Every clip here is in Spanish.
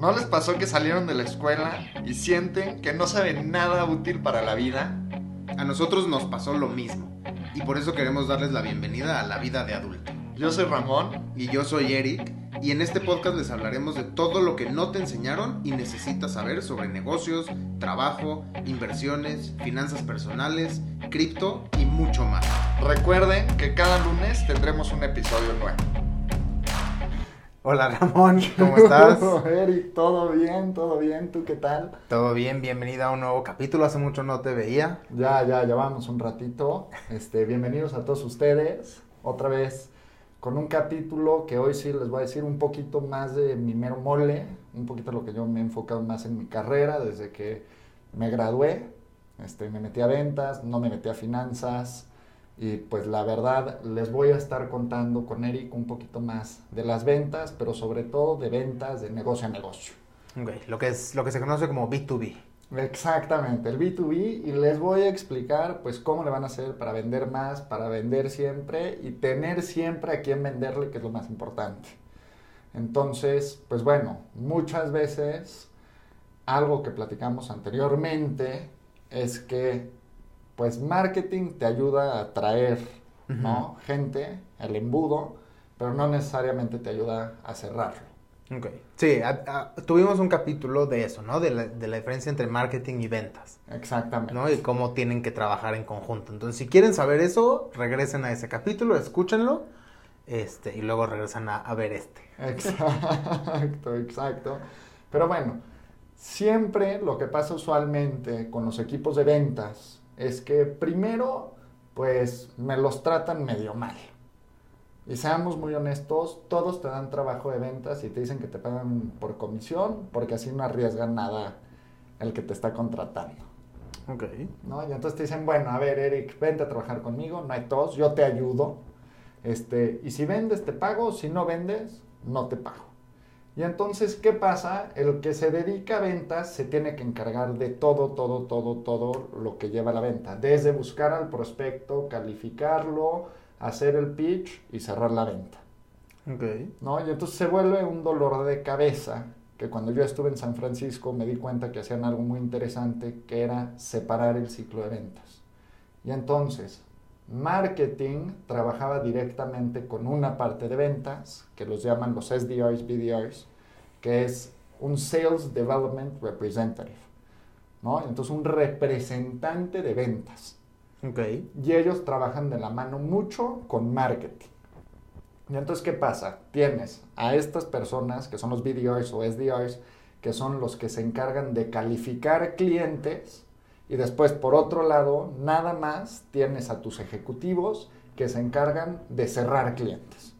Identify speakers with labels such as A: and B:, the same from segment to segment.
A: ¿No les pasó que salieron de la escuela y sienten que no saben nada útil para la vida?
B: A nosotros nos pasó lo mismo y por eso queremos darles la bienvenida a la vida de adulto.
A: Yo soy Ramón.
B: Y yo soy Eric y en este podcast les hablaremos de todo lo que no te enseñaron y necesitas saber sobre negocios, trabajo, inversiones, finanzas personales, cripto y mucho más.
A: Recuerden que cada lunes tendremos un episodio nuevo.
B: Hola Ramón, ¿cómo estás?
A: Eric, todo bien, todo bien, ¿tú qué tal?
B: Todo bien, bienvenida a un nuevo capítulo, hace mucho no te veía.
A: Ya, ya, ya vamos un ratito. Este, bienvenidos a todos ustedes, otra vez con un capítulo que hoy sí les voy a decir un poquito más de mi mero mole, un poquito lo que yo me he enfocado más en mi carrera desde que me gradué. Este, me metí a ventas, no me metí a finanzas, y pues la verdad, les voy a estar contando con Eric un poquito más de las ventas, pero sobre todo de ventas de negocio a negocio.
B: Ok, lo que, es, lo que se conoce como B2B.
A: Exactamente, el B2B y les voy a explicar pues cómo le van a hacer para vender más, para vender siempre y tener siempre a quien venderle, que es lo más importante. Entonces, pues bueno, muchas veces algo que platicamos anteriormente es que pues marketing te ayuda a atraer, ¿no? Gente, el embudo, pero no necesariamente te ayuda a cerrarlo.
B: Ok. Sí, tuvimos un capítulo de eso, ¿no? De la, diferencia entre marketing y ventas.
A: Exactamente.
B: ¿no? Y cómo tienen que trabajar en conjunto. Entonces, si quieren saber eso, regresen a ese capítulo, escúchenlo, este, y luego regresan a, a ver este.
A: Exacto, exacto. Pero bueno, siempre lo que pasa usualmente con los equipos de ventas, es que primero, pues me los tratan medio mal. Y seamos muy honestos, todos te dan trabajo de ventas y te dicen que te pagan por comisión porque así no arriesgan nada el que te está contratando.
B: Ok.
A: ¿No? Y entonces te dicen, bueno, a ver, Eric, vente a trabajar conmigo, no hay tos, yo te ayudo. Este, y si vendes, te pago, si no vendes, no te pago. Y entonces, ¿qué pasa? El que se dedica a ventas se tiene que encargar de todo, todo, todo, todo lo que lleva la venta. Desde buscar al prospecto, calificarlo, hacer el pitch y cerrar la venta.
B: Okay.
A: ¿No? Y entonces se vuelve un dolor de cabeza que cuando yo estuve en San Francisco me di cuenta que hacían algo muy interesante que era separar el ciclo de ventas. Y entonces, Marketing trabajaba directamente con una parte de ventas, que los llaman los SDRs, BDRs, que es un Sales Development Representative, ¿no? Entonces un representante de ventas.
B: Okay.
A: Y ellos trabajan de la mano mucho con marketing. Y entonces, ¿qué pasa? Tienes a estas personas que son los BDRs o SDRs, que son los que se encargan de calificar clientes y después, por otro lado, nada más tienes a tus ejecutivos que se encargan de cerrar clientes.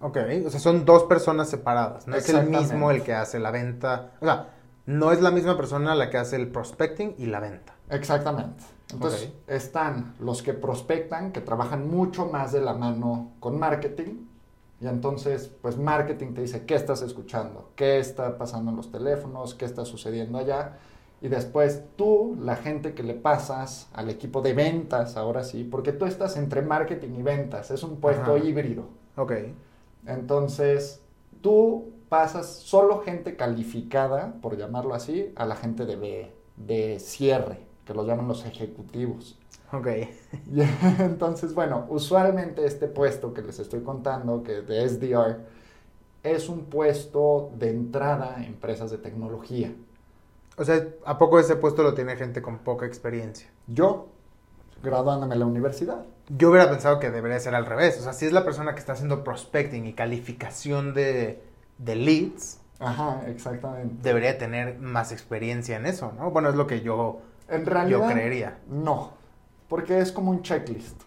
B: Ok, o sea, son dos personas separadas. No es el mismo el que hace la venta. O sea, no es la misma persona la que hace el prospecting y la venta.
A: Exactamente. Entonces, están los que prospectan, que trabajan mucho más de la mano con marketing. Y entonces, pues marketing te dice qué estás escuchando, qué está pasando en los teléfonos, qué está sucediendo allá y después tú, la gente que le pasas al equipo de ventas, ahora sí, porque tú estás entre marketing y ventas, es un puesto híbrido.
B: Ok.
A: Entonces, tú pasas solo gente calificada, por llamarlo así, a la gente de, de cierre, que lo llaman los ejecutivos.
B: Ok.
A: entonces, bueno, usualmente este puesto que les estoy contando, que de SDR, es un puesto de entrada a empresas de tecnología.
B: O sea, ¿a poco ese puesto lo tiene gente con poca experiencia?
A: Yo, graduándome en la universidad.
B: Yo hubiera pensado que debería ser al revés. O sea, si es la persona que está haciendo prospecting y calificación de, leads.
A: Ajá, exactamente.
B: Debería tener más experiencia en eso, ¿no? Bueno, es lo que yo,
A: en realidad,
B: yo creería.
A: No, porque es como un checklist.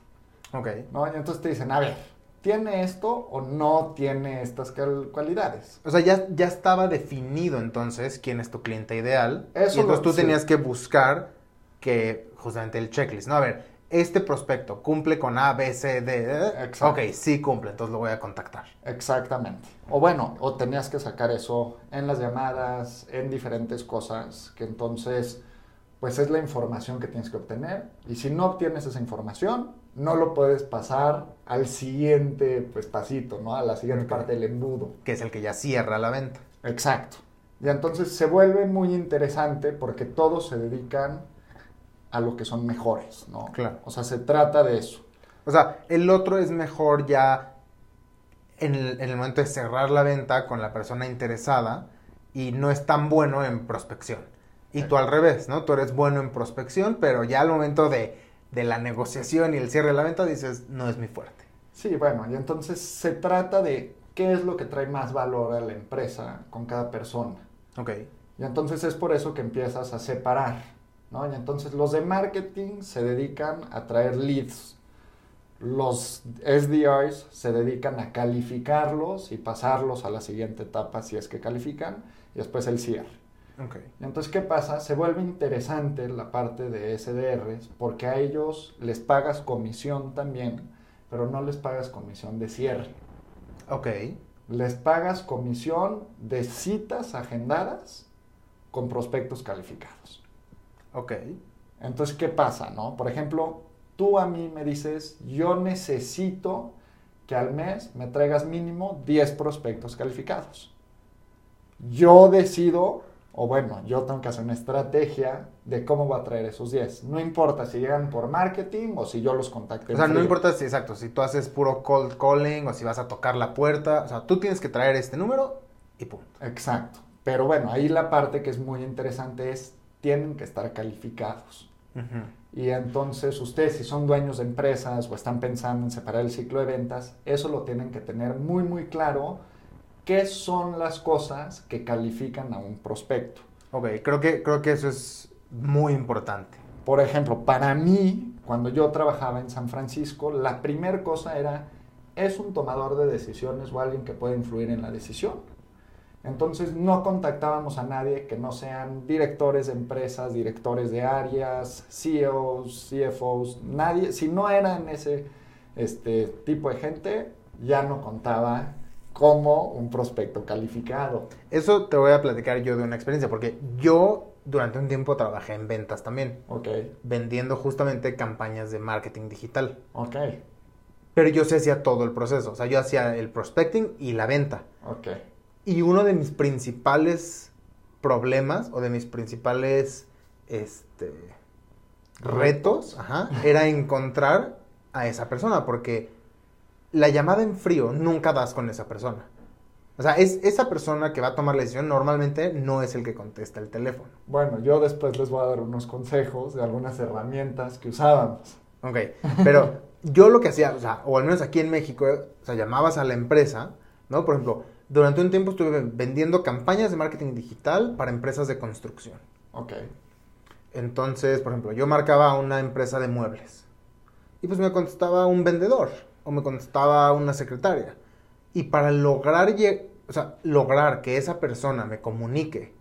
B: Ok.
A: ¿no? Y entonces te dicen, a ver, ¿tiene esto o no tiene estas cualidades?
B: O sea, ya, ya estaba definido entonces quién es tu cliente ideal. Eso y entonces tú tenías que buscar que justamente el checklist, ¿no? A ver, este prospecto cumple con A, B, C, D. Exacto. Ok, sí cumple, entonces lo voy a contactar.
A: Exactamente. O bueno, o tenías que sacar eso en las llamadas, en diferentes cosas, que entonces, pues es la información que tienes que obtener. Y si no obtienes esa información, no lo puedes pasar al siguiente pues, pasito, ¿no? A la siguiente parte del embudo.
B: Que es el que ya cierra la venta.
A: Exacto. Y entonces se vuelve muy interesante porque todos se dedican a lo que son mejores, ¿no?
B: Claro.
A: O sea, se trata de eso.
B: O sea, el otro es mejor ya en el, momento de cerrar la venta con la persona interesada y no es tan bueno en prospección. Y tú al revés, ¿no? Tú eres bueno en prospección, pero ya al momento de, de la negociación y el cierre de la venta dices, no es mi fuerte.
A: Sí, bueno, y entonces se trata de qué es lo que trae más valor a la empresa con cada persona.
B: Ok.
A: Y entonces es por eso que empiezas a separar, ¿no? Y entonces los de marketing se dedican a traer leads. Los SDRs se dedican a calificarlos y pasarlos a la siguiente etapa si es que califican y después el cierre.
B: Okay.
A: Entonces, ¿qué pasa? Se vuelve interesante la parte de SDRs porque a ellos les pagas comisión también, pero no les pagas comisión de cierre.
B: Ok.
A: Les pagas comisión de citas agendadas con prospectos calificados.
B: Ok.
A: Entonces, ¿qué pasa? No? Por ejemplo, tú a mí me dices, yo necesito que al mes me traigas mínimo 10 prospectos calificados. Yo decido o bueno, yo tengo que hacer una estrategia de cómo voy a traer esos 10. No importa si llegan por marketing o si yo los contacte.
B: O sea, no importa si, exacto, si tú haces puro cold calling o si vas a tocar la puerta. O sea, tú tienes que traer este número y punto.
A: Exacto. Pero bueno, ahí la parte que es muy interesante es, tienen que estar calificados. Y entonces ustedes, si son dueños de empresas o están pensando en separar el ciclo de ventas, eso lo tienen que tener muy, muy claro qué son las cosas que califican a un prospecto.
B: Ok, creo que, creo que eso es muy importante.
A: Por ejemplo, para mí, cuando yo trabajaba en San Francisco, la primera cosa era, ¿es un tomador de decisiones o alguien que puede influir en la decisión? Entonces no contactábamos a nadie que no sean directores de empresas, directores de áreas, CEOs, CFOs, nadie, si no eran ese este, tipo de gente, ya no contaba como un prospecto calificado.
B: Eso te voy a platicar yo de una experiencia, porque yo durante un tiempo trabajé en ventas también.
A: Ok.
B: Vendiendo justamente campañas de marketing digital.
A: Ok.
B: Pero yo sí hacía todo el proceso. O sea, yo hacía el prospecting y la venta.
A: Ok.
B: Y uno de mis principales problemas o de mis principales este, retos era encontrar a esa persona. Porque la llamada en frío nunca das con esa persona. O sea, es esa persona que va a tomar la decisión normalmente no es el que contesta el teléfono.
A: Bueno, yo después les voy a dar unos consejos de algunas herramientas que usábamos.
B: Ok, pero yo lo que hacía, o sea, o al menos aquí en México, o sea, llamabas a la empresa, ¿no? Por ejemplo, durante un tiempo estuve vendiendo campañas de marketing digital para empresas de construcción.
A: Ok.
B: Entonces, por ejemplo, yo marcaba una empresa de muebles y pues me contestaba un vendedor o me contestaba una secretaria. Y para lograr, o sea, lograr que esa persona me comunique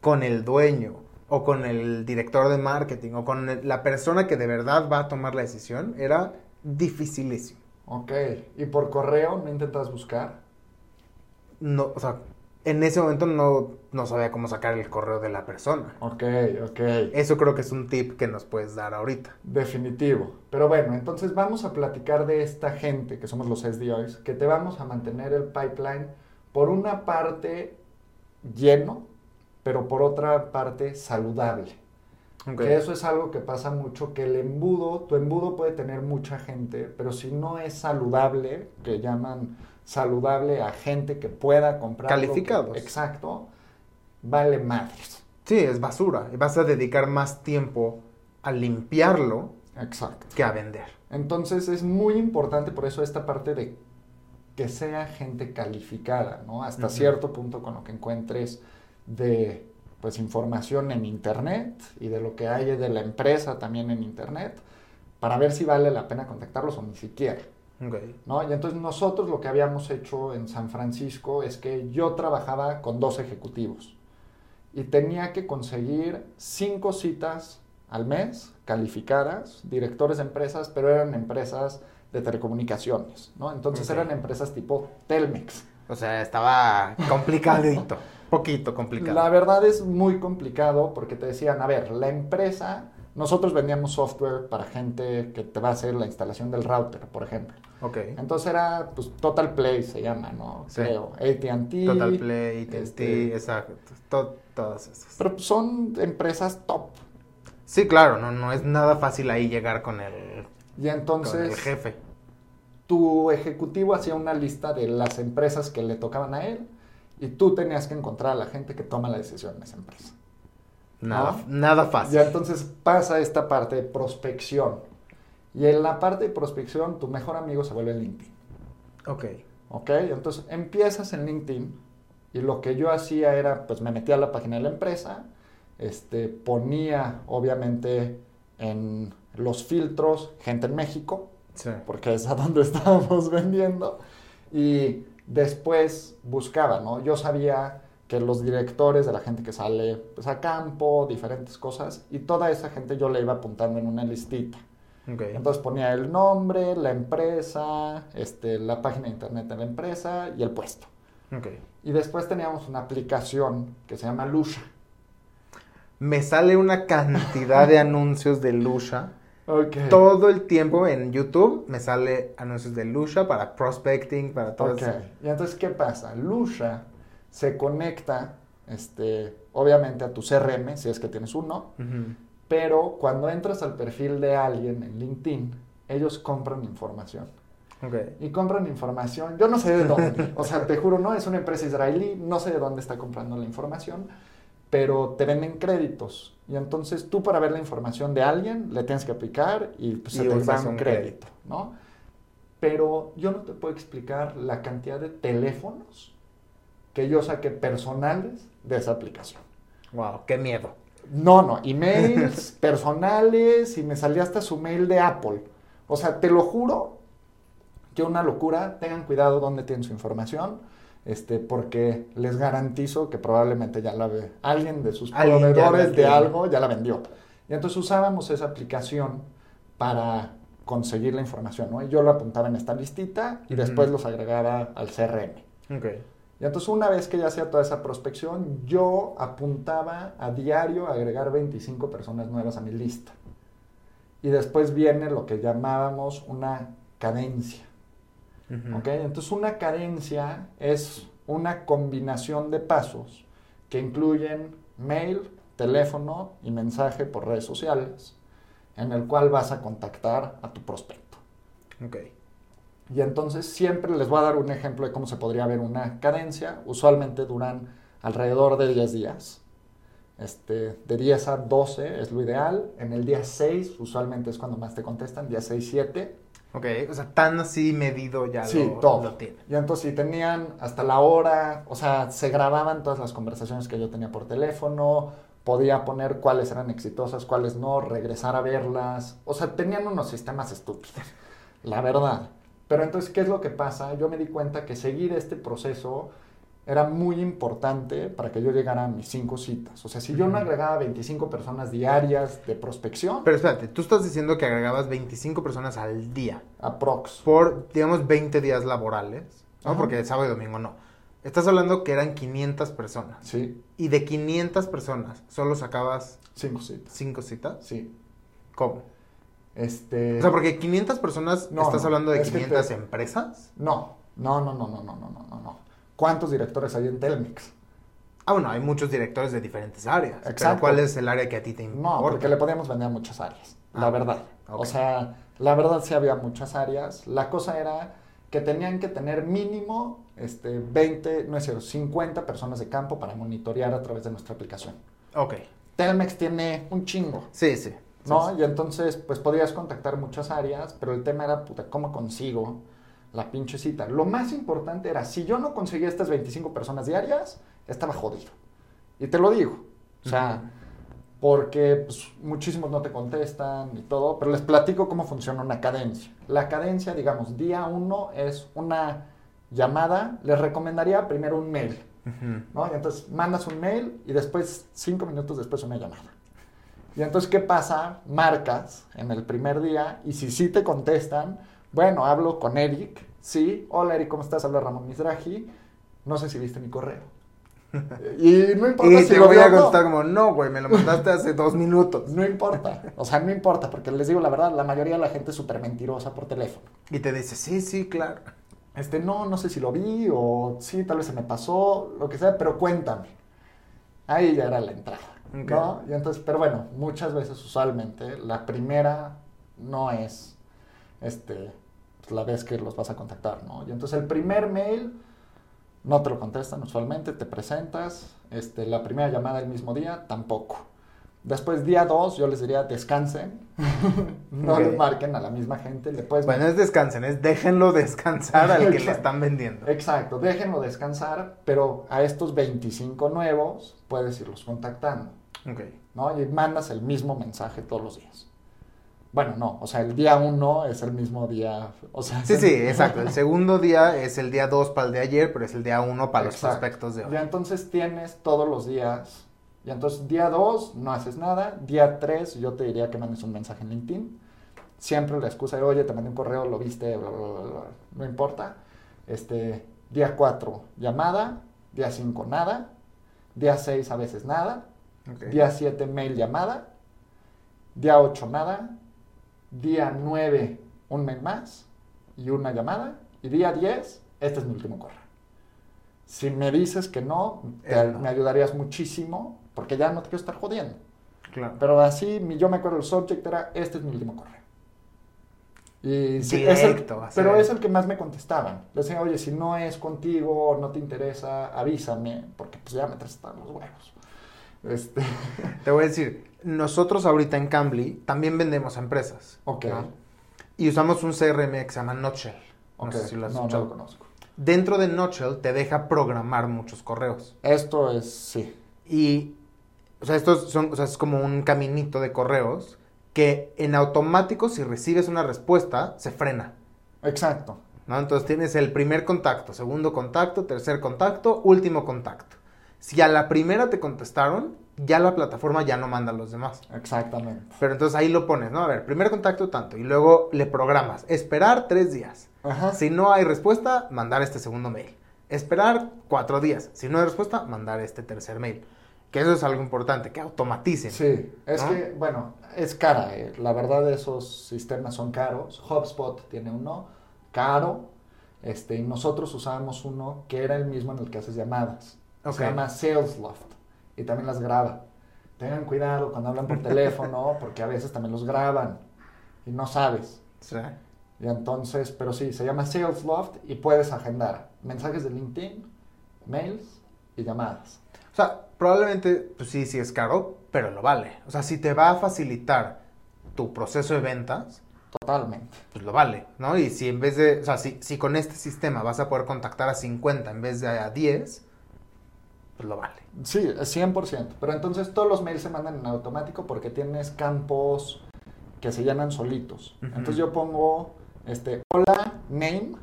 B: con el dueño o con el director de marketing o con la persona que de verdad va a tomar la decisión, era dificilísimo.
A: Ok, ¿y por correo no intentas buscar?
B: No, o sea, en ese momento no, no, sabía cómo sacar el correo de la persona.
A: Ok, ok.
B: Eso creo que es un tip que nos puedes dar ahorita.
A: Definitivo. Pero bueno, entonces vamos a platicar de esta gente, que somos los SDRs, que te vamos a mantener el pipeline por una parte lleno, pero por otra parte saludable. Que eso es algo que pasa mucho, que el embudo, tu embudo puede tener mucha gente, pero si no es saludable, que llaman saludable a gente que pueda comprar.
B: Calificados.
A: exacto, vale madres.
B: Sí, es basura. Y vas a dedicar más tiempo a limpiarlo
A: exacto.
B: que a vender.
A: Entonces es muy importante por eso esta parte de que sea gente calificada, ¿no? Hasta cierto punto con lo que encuentres de pues información en internet y de lo que hay de la empresa también en internet para ver si vale la pena contactarlos o ni siquiera. ¿No? Y entonces nosotros lo que habíamos hecho en San Francisco es que yo trabajaba con dos ejecutivos y tenía que conseguir cinco citas al mes calificadas, directores de empresas, pero eran empresas de telecomunicaciones, ¿no? Entonces eran empresas tipo Telmex.
B: O sea, estaba complicadito, poquito complicado.
A: La verdad es muy complicado porque te decían, a ver, la empresa nosotros vendíamos software para gente que te va a hacer la instalación del router, por ejemplo. Ok. Entonces era, pues, Total Play se llama, ¿no? Sí. Creo. AT&T.
B: Total Play, AT&T, este, exacto. todas esas.
A: Pero son empresas top.
B: Sí, claro, no, no es nada fácil ahí llegar con el,
A: y entonces, con
B: el jefe.
A: Tu ejecutivo hacía una lista de las empresas que le tocaban a él y tú tenías que encontrar a la gente que toma la decisión en esa empresa.
B: Nada, nada fácil.
A: Y entonces pasa esta parte de prospección. Y en la parte de prospección, tu mejor amigo se vuelve LinkedIn.
B: Ok.
A: Ok, entonces empiezas en LinkedIn y lo que yo hacía era, pues me metía a la página de la empresa, este, ponía obviamente en los filtros gente en México, porque es a donde estábamos vendiendo, y después buscaba, ¿no? Yo sabía que los directores de la gente que sale pues, a campo, diferentes cosas, y toda esa gente yo le iba apuntando en una listita. Entonces ponía el nombre, la empresa, este, la página de internet de la empresa y el puesto. Y después teníamos una aplicación que se llama Lusha.
B: Me sale una cantidad de anuncios de Lusha. Todo el tiempo en YouTube me sale anuncios de Lusha para prospecting, para todo eso.
A: Y entonces, ¿qué pasa? Lusha se conecta, este, obviamente, a tu CRM, si es que tienes uno, pero cuando entras al perfil de alguien en LinkedIn, ellos compran información. Y compran información, yo no sé de dónde, o sea, te juro, no, es una empresa israelí, no sé de dónde está comprando la información, pero te venden créditos. Y entonces tú para ver la información de alguien le tienes que aplicar y pues, se te da un crédito, ¿no? Pero yo no te puedo explicar la cantidad de teléfonos que yo saqué personales de esa aplicación.
B: Wow, qué miedo.
A: No, no, emails personales y me salía hasta su mail de Apple. O sea, te lo juro que una locura. Tengan cuidado donde tienen su información, este, porque les garantizo que probablemente ya la ve alguien de sus proveedores de algo ya la vendió. Y entonces usábamos esa aplicación para conseguir la información, ¿no? Y yo lo apuntaba en esta listita y después los agregaba al CRM.
B: Okay.
A: Y entonces una vez que ya hacía toda esa prospección, yo apuntaba a diario a agregar 25 personas nuevas a mi lista. Y después viene lo que llamábamos una cadencia. Entonces una cadencia es una combinación de pasos que incluyen mail, teléfono y mensaje por redes sociales, en el cual vas a contactar a tu prospecto.
B: Okay.
A: Y entonces siempre les voy a dar un ejemplo de cómo se podría ver una cadencia. Usualmente duran alrededor de 10 días. Este, de 10 a 12 es lo ideal. En el día 6 usualmente es cuando más te contestan, día 6, 7.
B: Ok, o sea, tan así medido ya
A: sí, lo, todo. tiene. Y entonces si tenían hasta la hora, o sea, se grababan todas las conversaciones que yo tenía por teléfono, podía poner cuáles eran exitosas, cuáles no, regresar a verlas. O sea, tenían unos sistemas estúpidos, la verdad. Pero entonces, ¿qué es lo que pasa? Yo me di cuenta que seguir este proceso era muy importante para que yo llegara a mis cinco citas. O sea, si yo no agregaba 25 personas diarias de prospección.
B: Pero espérate, tú estás diciendo que agregabas 25 personas al día.
A: Aprox.
B: Por, digamos, 20 días laborales. ¿no? Porque sábado y domingo no. Estás hablando que eran 500 personas.
A: Sí.
B: Y de 500 personas, solo sacabas.
A: Cinco citas.
B: ¿Cinco citas?
A: Sí.
B: ¿Cómo?
A: Este...
B: O sea, porque 500 personas, no, ¿estás hablando de 500 empresas?
A: No, no, no, no, no, no, no, no, no. ¿Cuántos directores hay en Telmex?
B: Ah, bueno, hay muchos directores de diferentes áreas. Exacto. ¿Cuál es el área que a ti te importa?
A: No, porque le podíamos vender a muchas áreas, la ah, verdad. O sea, la verdad sí había muchas áreas. La cosa era que tenían que tener mínimo este, 20, no es cierto, 50 personas de campo para monitorear a través de nuestra aplicación.
B: Ok.
A: Telmex tiene un chingo.
B: Sí, sí.
A: ¿No? Y entonces, pues podías contactar muchas áreas, pero el tema era, puta, ¿cómo consigo la pinche cita? Lo más importante era, si yo no conseguía estas 25 personas diarias, estaba jodido. Y te lo digo. O sea, porque pues, muchísimos no te contestan y todo, pero les platico cómo funciona una cadencia. La cadencia, digamos, día uno es una llamada, les recomendaría primero un mail, ¿no? Y entonces mandas un mail y después, cinco minutos después, una llamada. Y entonces, ¿qué pasa? Marcas en el primer día y si sí te contestan, bueno, hablo con Eric, sí, hola Eric, ¿cómo estás? Habla Ramón Misraji, no sé si viste mi correo. Y no importa
B: y si te voy a contestar como, no, güey, me lo mandaste hace dos minutos.
A: No importa. O sea, no importa, porque les digo la verdad, la mayoría de la gente es súper mentirosa por teléfono.
B: Y te dice, sí, sí, claro.
A: Este, no, no sé si lo vi, o sí, tal vez se me pasó, lo que sea, pero cuéntame. Ahí ya era la entrada. ¿No? Y entonces, pero bueno, muchas veces, usualmente, la primera no es este, pues, la vez que los vas a contactar, ¿no? Y entonces el primer mail no te lo contestan usualmente, te presentas, este, la primera llamada el mismo día, tampoco. Después, día 2, yo les diría descansen, no les marquen a la misma gente. Le puedes...
B: Bueno, es descansen, es déjenlo descansar al que le están vendiendo.
A: Exacto, déjenlo descansar, pero a estos 25 nuevos puedes irlos contactando.
B: Okay.
A: ¿no? Y mandas el mismo mensaje todos los días. Bueno, no, o sea, el día uno es el mismo día, o sea...
B: Sí, sí, exacto. El segundo día es el día dos para el de ayer, pero es el día uno para los prospectos de hoy.
A: Ya entonces tienes todos los días, y entonces día dos no haces nada, día tres yo te diría que mandes un mensaje en LinkedIn, siempre la excusa de, oye, te mandé un correo, lo viste, bla, bla, bla, no importa. Este, día cuatro, llamada, día cinco, nada, día seis, a veces nada, día siete, mail, llamada, día ocho, nada, Día 9, un mail más y una llamada. Y día 10, este es mi último correo. Si me dices que no, me ayudarías muchísimo porque ya no te quiero estar jodiendo.
B: Claro.
A: Pero así, yo me acuerdo, el subject era, este es mi último correo.
B: Y Directo,
A: pero es el que más me contestaban. Le decían, oye, si no es contigo, no te interesa, avísame, porque pues ya me están los huevos. Este...
B: Te voy a decir, nosotros ahorita en Cambly también vendemos a empresas.
A: Ok.
B: Y usamos un CRM que se llama Notshell.
A: No sé si lo has no, lo conozco.
B: Dentro de Notshell te deja programar muchos correos.
A: Esto es, sí.
B: Y, o sea, esto son, o sea, es como un caminito de correos que en automático, si recibes una respuesta, se frena.
A: Exacto.
B: ¿no? Entonces tienes el primer contacto, segundo contacto, tercer contacto, último contacto. Si a la primera te contestaron, ya la plataforma ya no manda a los demás.
A: Exactamente.
B: Pero entonces ahí lo pones, ¿no? A ver, primer contacto tanto y luego le programas. Esperar tres días.
A: Ajá.
B: Si no hay respuesta, mandar este segundo mail. Esperar cuatro días. Si no hay respuesta, mandar este tercer mail. Que eso es algo importante, que automaticen.
A: Sí, es que, bueno, es cara. Eh. La verdad, esos sistemas son caros. HubSpot tiene uno caro. Este, y nosotros usábamos uno que era el mismo en el que haces llamadas. Se llama SalesLoft y también las graba. Tengan cuidado cuando hablan por teléfono, porque a veces también los graban y no sabes.
B: Sí.
A: Y entonces, pero sí, se llama SalesLoft y puedes agendar mensajes de LinkedIn, mails y llamadas.
B: O sea, probablemente, pues sí, sí es caro, pero lo vale. O sea, si te va a facilitar tu proceso de ventas,
A: Totalmente.
B: Pues lo vale, ¿no? Y si en vez de, o sea, si, si con este sistema vas a poder contactar a 50 en vez de a 10, pues lo vale.
A: Sí, 100%. Pero entonces todos los mails se mandan en automático porque tienes campos que se llenan solitos. Entonces yo pongo, este, hola, name,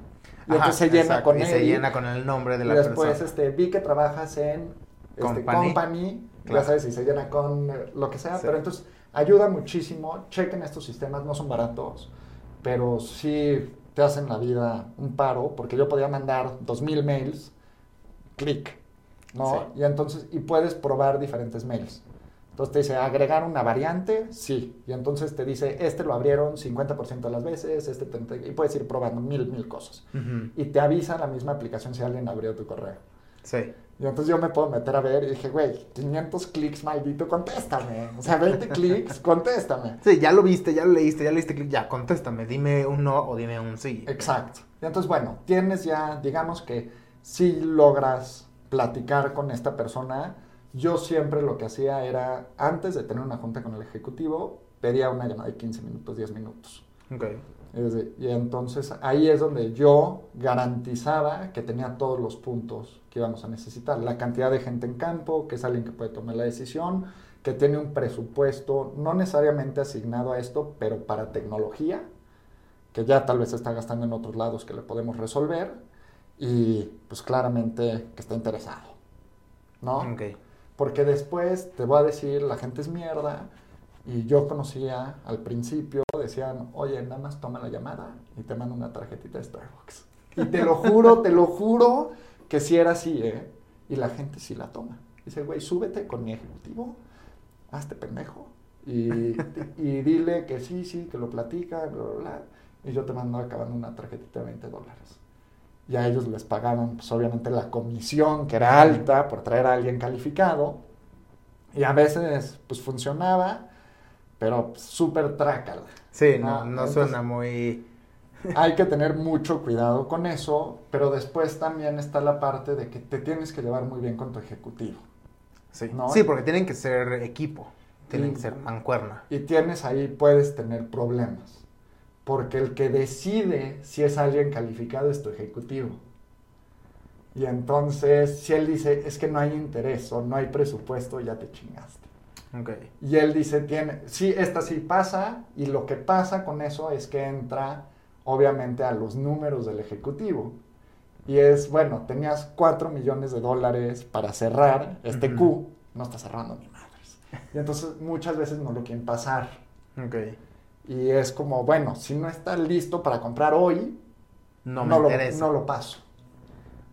A: y entonces se llena con
B: y se llena con el nombre de la
A: persona. Y
B: después,
A: este, vi que trabajas en este, company, ya sabes, y se llena con eh, lo que sea, pero entonces ayuda muchísimo. Chequen estos sistemas, no son baratos, pero sí te hacen la vida un paro, porque yo podía mandar 2000 mails, clic ¿no? Y entonces, y puedes probar diferentes mails. Entonces te dice, agregar una variante, sí. Y entonces te dice, este lo abrieron 50% de las veces, este y puedes ir probando mil, mil cosas. Y te avisa la misma aplicación si alguien abrió tu correo.
B: Sí.
A: Y entonces yo me puedo meter a ver y dije, güey, 500 clics, maldito, contéstame. O sea, 20 clics, contéstame.
B: Sí, ya lo viste, ya lo leíste, ya le diste clic, ya, contéstame. Dime un no o dime un sí.
A: Exacto. Y entonces, bueno, tienes ya, digamos que si logras platicar con esta persona, yo siempre lo que hacía era, antes de tener una junta con el ejecutivo, pedía una llamada de 15 minutos, 10 minutos.
B: Okay.
A: Y entonces ahí es donde yo garantizaba que tenía todos los puntos que íbamos a necesitar. La cantidad de gente en campo, que es alguien que puede tomar la decisión, que tiene un presupuesto no necesariamente asignado a esto, pero para tecnología, que ya tal vez está gastando en otros lados que le podemos resolver y pues claramente que está interesado, ¿no?
B: Okay.
A: Porque después te voy a decir, la gente es mierda y yo conocía al principio, decían, oye, nada más toma la llamada y te mando una tarjetita de Starbucks. Y te lo juro, te lo juro que sí era así, ¿eh? Y la gente sí la toma. Dice, güey, súbete con mi ejecutivo, hazte pendejo. Y, y dile que sí, sí, que lo platica, bla, bla, bla. Y yo te mando acabando una tarjetita de 20 dólares. Y a ellos les pagaban, pues obviamente, la comisión, que era alta, por traer a alguien calificado. Y a veces, pues funcionaba, pero súper trácala.
B: Sí, no, no, suena muy...
A: hay que tener mucho cuidado con eso, pero después también está la parte de que te tienes que llevar muy bien con tu ejecutivo.
B: Sí, sí porque tienen que ser equipo, tienen que ser mancuerna.
A: Y tienes ahí, puedes tener problemas, porque el que decide si es alguien calificado es tu ejecutivo. Y entonces, si él dice, es que no hay interés o no hay presupuesto, ya te chingaste.
B: Okay.
A: Y él dice, tiene, sí, esta sí pasa, y lo que pasa con eso es que entra, obviamente, a los números del ejecutivo. Y es, bueno, tenías 4 millones de dólares para cerrar este Q, no está cerrando ni madres. Y entonces muchas veces no lo quieren pasar.
B: Okay.
A: Y es como, bueno, si no está listo para comprar hoy,
B: no, me interesa.
A: no lo paso.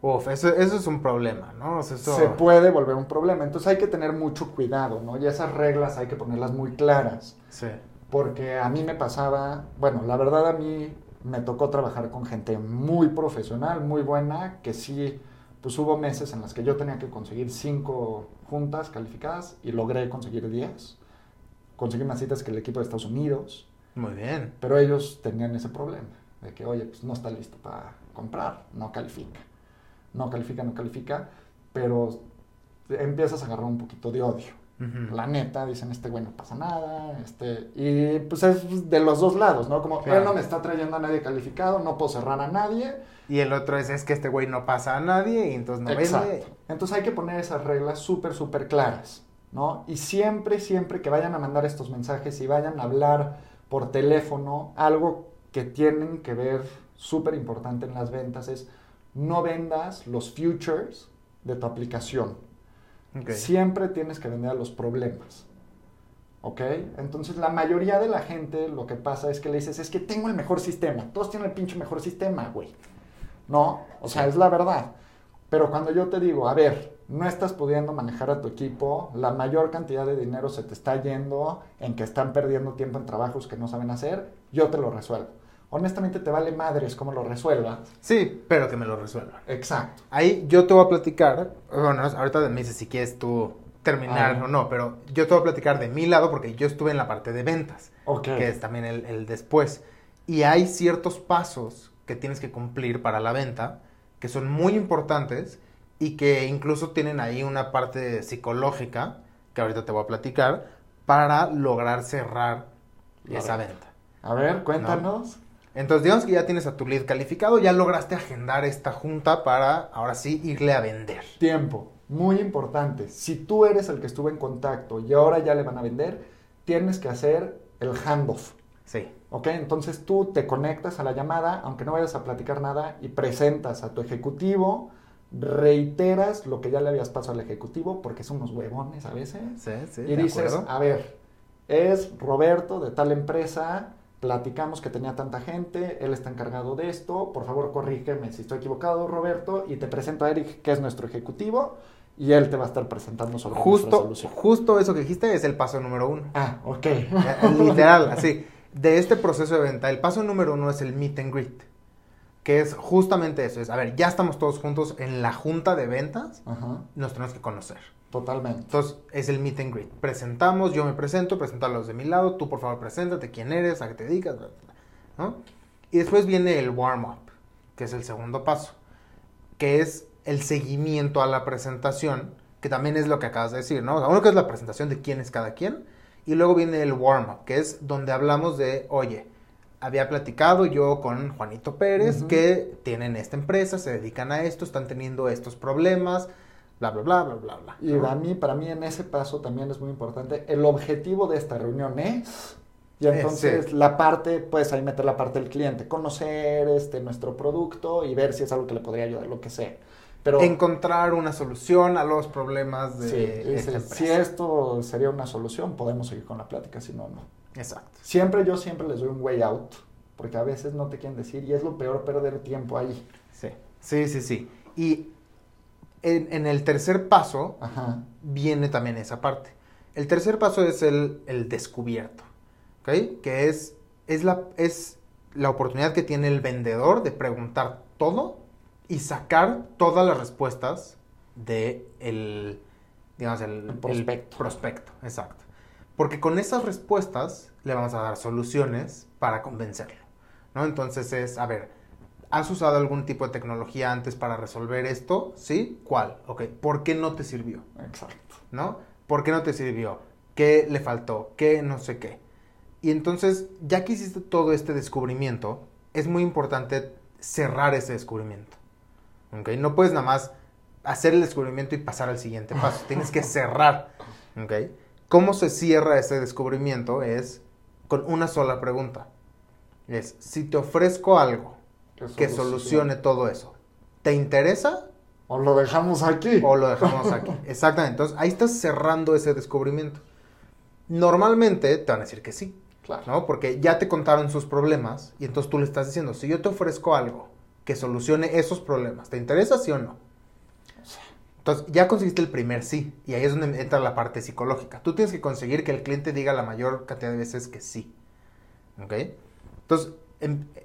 B: Uf, eso, eso es un problema, ¿no?
A: Se puede volver un problema. Entonces hay que tener mucho cuidado, ¿no? Y esas reglas hay que ponerlas muy claras.
B: Sí.
A: Porque a mí me pasaba, bueno, la verdad a mí me tocó trabajar con gente muy profesional, muy buena, que sí, pues hubo meses en las que yo tenía que conseguir cinco juntas calificadas y logré conseguir diez. Conseguí más citas que el equipo de Estados Unidos.
B: Muy bien.
A: Pero ellos tenían ese problema, de que, oye, pues no está listo para comprar, no califica no califica, no califica, pero empiezas a agarrar un poquito de odio. La neta, dicen, este güey no pasa nada, este, y pues es de los dos lados, ¿no? Como, él no me está trayendo a nadie calificado, no puedo cerrar a nadie.
B: Y el otro es, es que este güey no pasa a nadie y entonces no
A: Exacto. Entonces hay que poner esas reglas súper, súper claras, ¿no? Y siempre, siempre que vayan a mandar estos mensajes y vayan a hablar por teléfono, algo que tienen que ver súper importante en las ventas es no vendas los futures de tu aplicación. Siempre tienes que vender a los problemas. ¿Ok? Entonces la mayoría de la gente lo que pasa es que le dices, es que tengo el mejor sistema. Todos tienen el pinche mejor sistema, güey. ¿No? O sea, es la verdad. Pero cuando yo te digo, a ver, no estás pudiendo manejar a tu equipo, la mayor cantidad de dinero se te está yendo en que están perdiendo tiempo en trabajos que no saben hacer, yo te lo resuelvo honestamente te vale madres cómo lo resuelvas.
B: Sí, pero que me lo resuelvan.
A: Exacto.
B: Ahí yo te voy a platicar, bueno, ahorita me dices si quieres tú terminar ah. o no, pero yo te voy a platicar de mi lado porque yo estuve en la parte de ventas, que es también el, el después. Y hay ciertos pasos que tienes que cumplir para la venta que son muy importantes y que incluso tienen ahí una parte psicológica, que ahorita te voy a platicar, para lograr cerrar esa venta.
A: A ver, cuéntanos.
B: Entonces, digamos que ya tienes a tu lead calificado, ya lograste agendar esta junta para ahora sí irle a vender.
A: Tiempo, muy importante. Si tú eres el que estuvo en contacto y ahora ya le van a vender, tienes que hacer el handoff.
B: Sí.
A: ¿Ok? Entonces tú te conectas a la llamada, aunque no vayas a platicar nada, y presentas a tu ejecutivo, reiteras lo que ya le habías pasado al ejecutivo, porque son unos huevones a veces.
B: Sí, sí.
A: Y dices, a ver, es Roberto de tal empresa, platicamos que tenía tanta gente, él está encargado de esto, por favor corrígeme si estoy equivocado, Roberto, y te presento a Eric, que es nuestro ejecutivo, y él te va a estar presentando sobre
B: justo, solución. Justo eso que dijiste es el paso número uno.
A: Ah, ok.
B: Eh, literal, así. De este proceso de venta, el paso número uno es el meet and greet, que es justamente eso, es, a ver, ya estamos todos juntos en la junta de ventas, nos tenemos que conocer.
A: Totalmente.
B: Entonces, es el meet and greet. Presentamos, yo me presento, presento a los de mi lado, tú por favor preséntate, quién eres, a qué te dedicas, ¿no? Y después viene el warm-up, que es el segundo paso, que es el seguimiento a la presentación, que también es lo que acabas de decir, ¿no? uno que es la presentación de quién es cada quien, y luego viene el warm-up, que es donde hablamos de, oye, había platicado yo con Juanito Pérez, que tienen esta empresa, se dedican a esto, están teniendo estos problemas, bla, bla, bla, bla, bla, bla.
A: Y a mí, para mí en ese paso también es muy importante, el objetivo de esta reunión es, y entonces la parte, puedes ahí meter la parte del cliente, conocer este, nuestro producto y ver si es algo que le podría ayudar, lo que sea.
B: Pero, Encontrar una solución a los problemas de esta
A: Si esto sería una solución, podemos seguir con la plática, si no, no.
B: Exacto.
A: Siempre yo siempre les doy un way out, porque a veces no te quieren decir y es lo peor perder tiempo ahí.
B: Sí, sí, sí, sí. Y en, el tercer paso viene también esa parte. El tercer paso es el, el descubierto, ¿ok? Que es, es, la, es la oportunidad que tiene el vendedor de preguntar todo y sacar todas las respuestas de el, digamos, el, prospecto. prospecto. Exacto. Porque con esas respuestas le vamos a dar soluciones para convencerlo, ¿no? Entonces es, a ver, ¿has usado algún tipo de tecnología antes para resolver esto? ¿Sí? ¿Cuál? Ok, ¿por qué no te sirvió?
A: Exacto.
B: ¿No? ¿Por qué no te sirvió? ¿Qué le faltó? ¿Qué no sé qué? Y entonces, ya que hiciste todo este descubrimiento, es muy importante cerrar ese descubrimiento. ¿Ok? No puedes nada más hacer el descubrimiento y pasar al siguiente paso. Tienes que cerrar. ¿Ok? ¿Cómo se cierra ese descubrimiento? Es con una sola pregunta. Es, si te ofrezco algo que solucione todo eso, ¿te interesa?
A: O lo dejamos aquí.
B: O lo dejamos aquí. Exactamente. Entonces, ahí estás cerrando ese descubrimiento. Normalmente te van a decir que sí. Claro. ¿no? Porque ya te contaron sus problemas y entonces tú le estás diciendo, si yo te ofrezco algo que solucione esos problemas, ¿te interesa sí o no? Entonces ya conseguiste el primer sí y ahí es donde entra la parte psicológica. Tú tienes que conseguir que el cliente diga la mayor cantidad de veces que sí. ¿Ok? Entonces,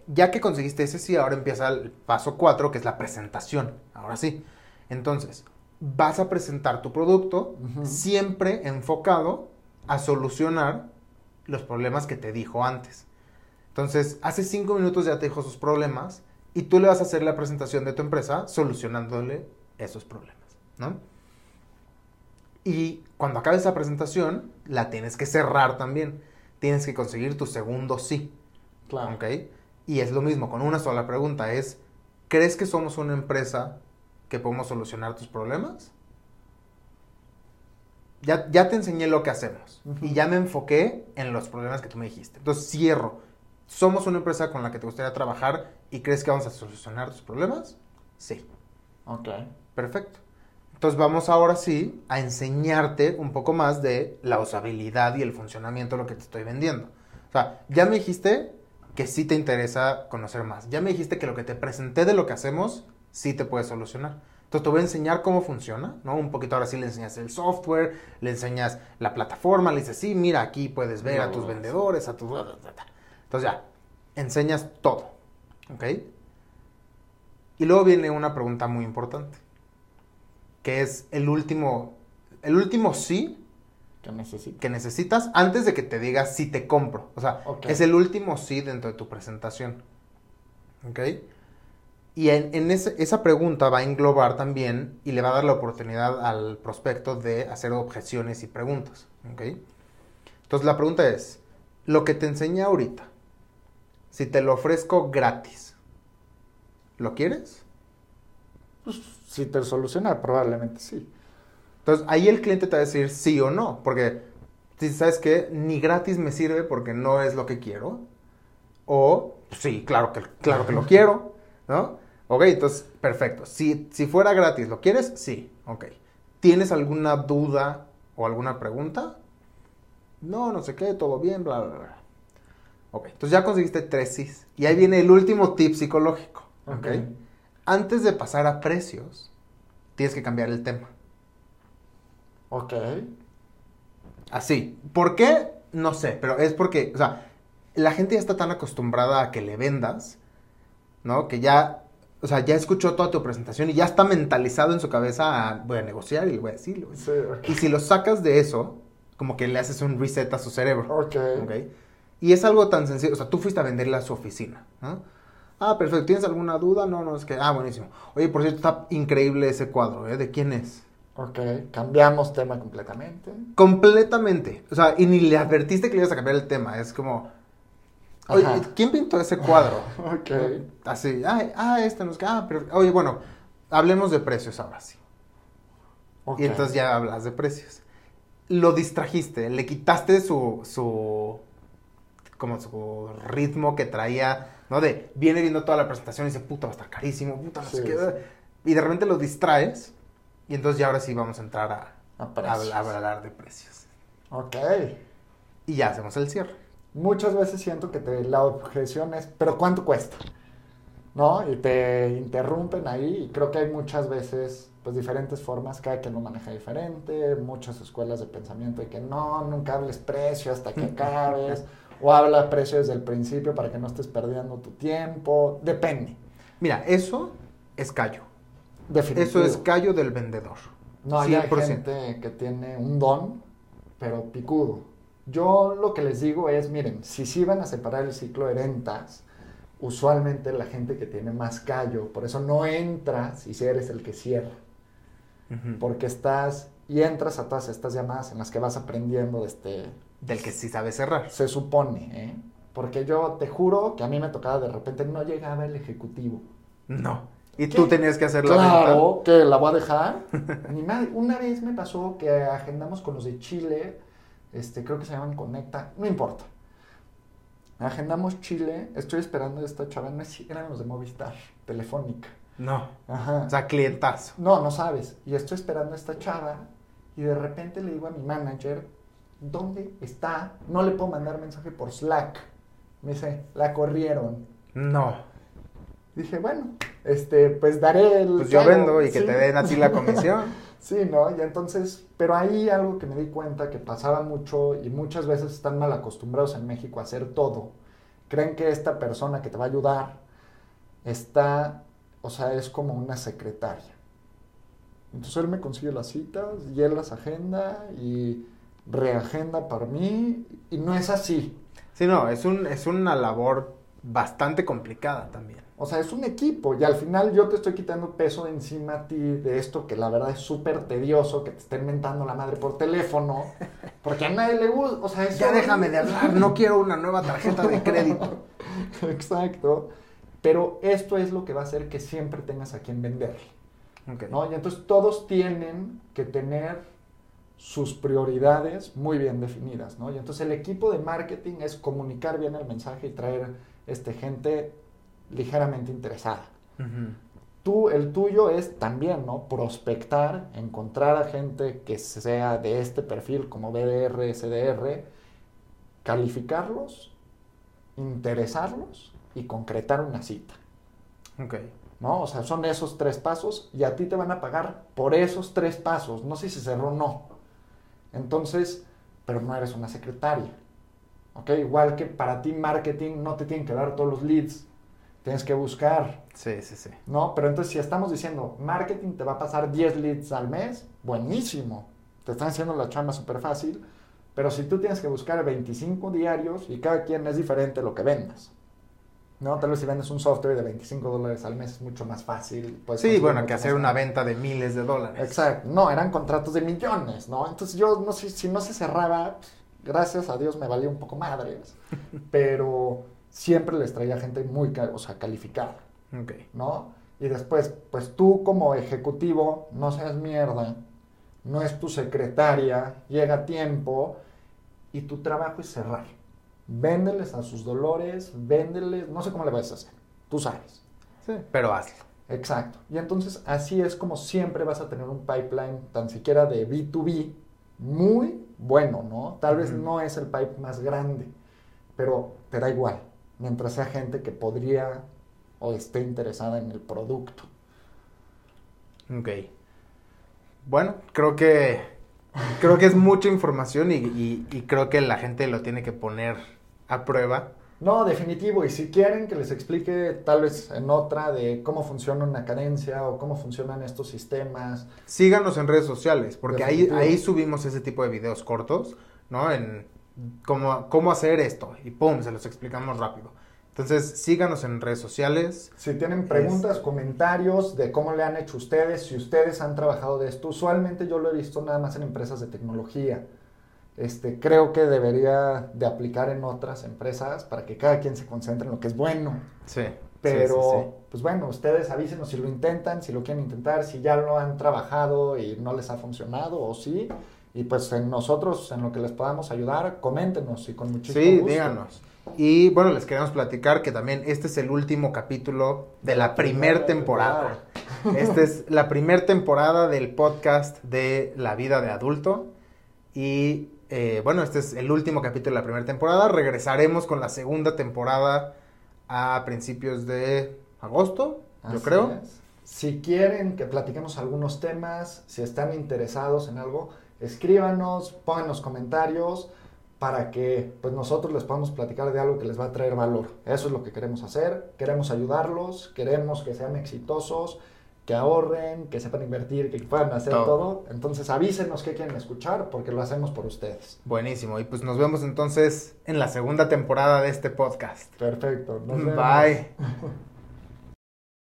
B: ya que conseguiste ese sí, ahora empieza el paso 4, que es la presentación. Ahora sí. Entonces, vas a presentar tu producto siempre enfocado a solucionar los problemas que te dijo antes. Entonces, hace cinco minutos ya te dijo sus problemas y tú le vas a hacer la presentación de tu empresa solucionándole esos problemas, ¿no? Y cuando acabe esa presentación, la tienes que cerrar también. Tienes que conseguir tu segundo sí.
A: Claro.
B: ¿Ok? Y es lo mismo, con una sola pregunta es, ¿crees que somos una empresa que podemos solucionar tus problemas? Ya, ya te enseñé lo que hacemos y ya me enfoqué en los problemas que tú me dijiste. Entonces cierro. ¿Somos una empresa con la que te gustaría trabajar y crees que vamos a solucionar tus problemas? Sí.
A: Ok.
B: Perfecto. Entonces vamos ahora sí a enseñarte un poco más de la usabilidad y el funcionamiento de lo que te estoy vendiendo. O sea, ya me dijiste que sí te interesa conocer más. Ya me dijiste que lo que te presenté de lo que hacemos sí te puede solucionar. Entonces te voy a enseñar cómo funciona, ¿no? Un poquito ahora sí le enseñas el software, le enseñas la plataforma, le dices, sí, mira, aquí puedes ver a tus vendedores, a tus... Entonces ya, enseñas todo, ¿ok? Y luego viene una pregunta muy importante, que es el último, el último sí
A: que,
B: que necesitas antes de que te digas si te compro. O sea, es el último sí dentro de tu presentación, ¿ok? Y en, esa pregunta va a englobar también y le va a dar la oportunidad al prospecto de hacer objeciones y preguntas. Entonces la pregunta es, lo que te enseñé ahorita, si te lo ofrezco gratis, ¿lo quieres?
A: Pues si te soluciona, probablemente sí.
B: Entonces ahí el cliente te va a decir sí o no, porque si sabes que ni gratis me sirve porque no es lo que quiero, o sí, claro que, claro que lo quiero, ¿no? Ok, entonces, perfecto. Si, si fuera gratis, ¿lo quieres? Sí, ok. ¿Tienes alguna duda o alguna pregunta? No, no sé qué, todo bien, bla, bla, bla. Ok, entonces ya conseguiste tres sí. Y ahí viene el último tip psicológico. Ok. Antes de pasar a precios, tienes que cambiar el tema.
A: Ok.
B: Así. ¿Por qué? No sé, pero es porque, o sea, la gente ya está tan acostumbrada a que le vendas, ¿no? Que ya o sea, ya escuchó toda tu presentación y ya está mentalizado en su cabeza a, voy a negociar y le voy a decir. Y si lo sacas de eso, como que le haces un reset a su cerebro.
A: Ok.
B: Y es algo tan sencillo, o sea, tú fuiste a venderle a su oficina, ¿no? Ah, perfecto, ¿tienes alguna duda? No, no, es que, ah, buenísimo. Oye, por cierto, está increíble ese cuadro, ¿eh? ¿De quién es?
A: Ok, cambiamos tema completamente.
B: Completamente. O sea, y ni le advertiste que le ibas a cambiar el tema. Es como, Oye, ¿quién pintó ese cuadro?
A: ok.
B: Así, ah, ah, este nos... Ah, pero, oye, bueno, hablemos de precios ahora sí. Y entonces ya hablas de precios. Lo distrajiste, le quitaste su, su, como su ritmo que traía, ¿no? De, viene viendo toda la presentación y dice, puta, va a estar carísimo, puta, no sé qué. Y de repente lo distraes y entonces ya ahora sí vamos a entrar a, a hablar de precios.
A: Ok.
B: Y ya hacemos el cierre
A: muchas veces siento que te, la objeción es, pero ¿cuánto cuesta? ¿No? Y te interrumpen ahí y creo que hay muchas veces pues diferentes formas, cada quien lo maneja diferente, muchas escuelas de pensamiento de que no, nunca hables precio hasta que acabes, o habla precio desde el principio para que no estés perdiendo tu tiempo, depende.
B: Mira, eso es callo. Eso es callo del vendedor.
A: No, hay gente que tiene un don, pero picudo. Yo lo que les digo es, miren, si sí van a separar el ciclo de ventas, usualmente la gente que tiene más callo, por eso no entras y si eres el que cierra porque estás y entras a todas estas llamadas en las que vas aprendiendo de este...
B: Del que sí sabe cerrar.
A: Se supone, ¿eh? Porque yo te juro que a mí me tocaba de repente, no llegaba el ejecutivo.
B: No. Y tú tenías que hacer
A: la Claro, que la voy a dejar. Una vez me pasó que agendamos con los de Chile, este, creo que se llaman Conecta, no importa. Agendamos Chile, estoy esperando a esta chava, no eran los de Movistar, Telefónica.
B: No. Ajá. O sea, clientazo.
A: No, no sabes. Y estoy esperando a esta chava y de repente le digo a mi manager, ¿dónde está? No le puedo mandar mensaje por Slack. Me dice, la corrieron.
B: No.
A: Dije, bueno, este, pues daré el...
B: Pues yo vendo y que te den a ti la comisión.
A: sí, ¿no? Y entonces, pero ahí algo que me di cuenta que pasaba mucho y muchas veces están mal acostumbrados en México a hacer todo. Creen que esta persona que te va a ayudar está o sea, es como una secretaria. Entonces él me consigue las citas y él las agenda y reagenda para mí y no es así.
B: Sí, no, es, un, es una labor bastante complicada también.
A: O sea, es un equipo y al final yo te estoy quitando peso de encima a ti de esto que la verdad es súper tedioso, que te estén mentando la madre por teléfono, porque a nadie le gusta, o sea,
B: Ya déjame de hablar, no quiero una nueva tarjeta de crédito.
A: Exacto. Pero esto es lo que va a hacer que siempre tengas a quien vender. ¿no? Y entonces todos tienen que tener sus prioridades muy bien definidas. ¿no? Y entonces el equipo de marketing es comunicar bien el mensaje y traer este, gente ligeramente interesada. Tú, el tuyo es también, ¿no? Prospectar, encontrar a gente que sea de este perfil como BDR, SDR, calificarlos, interesarlos y concretar una cita.
B: Ok.
A: ¿No? O sea, son esos tres pasos y a ti te van a pagar por esos tres pasos. No sé si cerró o no. Entonces, pero no eres una secretaria. ¿Ok? Igual que para ti marketing no te tienen que dar todos los leads. Tienes que buscar.
B: Sí, sí, sí.
A: ¿No? Pero entonces si estamos diciendo marketing te va a pasar 10 leads al mes, buenísimo. Te están haciendo la chamba súper fácil. Pero si tú tienes que buscar 25 diarios y cada quien es diferente lo que vendas. ¿no? Tal vez si vendes un software de 25 dólares al mes es mucho más fácil.
B: Sí, bueno, que hacer una venta de miles de dólares.
A: Exacto. No, eran contratos de millones, ¿no? Entonces yo, no sé, si no se cerraba, gracias a Dios me valía un poco madres, pero siempre les traía gente muy, o sea, calificada, ¿no? Y después, pues tú como ejecutivo, no seas mierda, no es tu secretaria, llega a tiempo y tu trabajo es cerrar. Véndeles a sus dolores, véndeles, no sé cómo le vas a hacer, tú sabes.
B: Sí, pero hazlo.
A: Exacto. Y entonces así es como siempre vas a tener un pipeline, tan siquiera de B2B, muy bueno, ¿no? Tal vez no es el pipe más grande, pero te da igual, mientras sea gente que podría o esté interesada en el producto.
B: Ok. Bueno, creo que creo que es mucha información y, creo que la gente lo tiene que poner a prueba.
A: No, definitivo. Y si quieren que les explique tal vez en otra de cómo funciona una cadencia o cómo funcionan estos sistemas.
B: Síganos en redes sociales, porque ahí, ahí subimos ese tipo de videos cortos, ¿no? En cómo, cómo hacer esto. Y pum, se los explicamos rápido. Entonces, síganos en redes sociales.
A: Si tienen preguntas, comentarios de cómo le han hecho ustedes, si ustedes han trabajado de esto, usualmente yo lo he visto nada más en empresas de tecnología. Este, creo que debería de aplicar en otras empresas para que cada quien se concentre en lo que es bueno.
B: Sí.
A: Pero, pues bueno, ustedes avísenos si lo intentan, si lo quieren intentar, si ya lo han trabajado y no les ha funcionado o sí. Y pues en nosotros, en lo que les podamos ayudar, coméntenos y con muchísimo
B: gusto.
A: Sí,
B: díganos. Y bueno, les queremos platicar que también este es el último capítulo de la primer temporada. Esta es la primer temporada del podcast de La vida de adulto. Y eh, bueno, este es el último capítulo de la primera temporada. Regresaremos con la segunda temporada a principios de agosto, yo creo.
A: Si quieren que platiquemos algunos temas, si están interesados en algo, escríbanos, pongan los comentarios para que pues nosotros les podamos platicar de algo que les va a traer valor. Eso es lo que queremos hacer, queremos ayudarlos, queremos que sean exitosos, que ahorren, que sepan invertir, que puedan hacer todo. Entonces avísenos qué quieren escuchar porque lo hacemos por ustedes.
B: Buenísimo. Y pues nos vemos entonces en la segunda temporada de este podcast.
A: Perfecto.
B: Bye.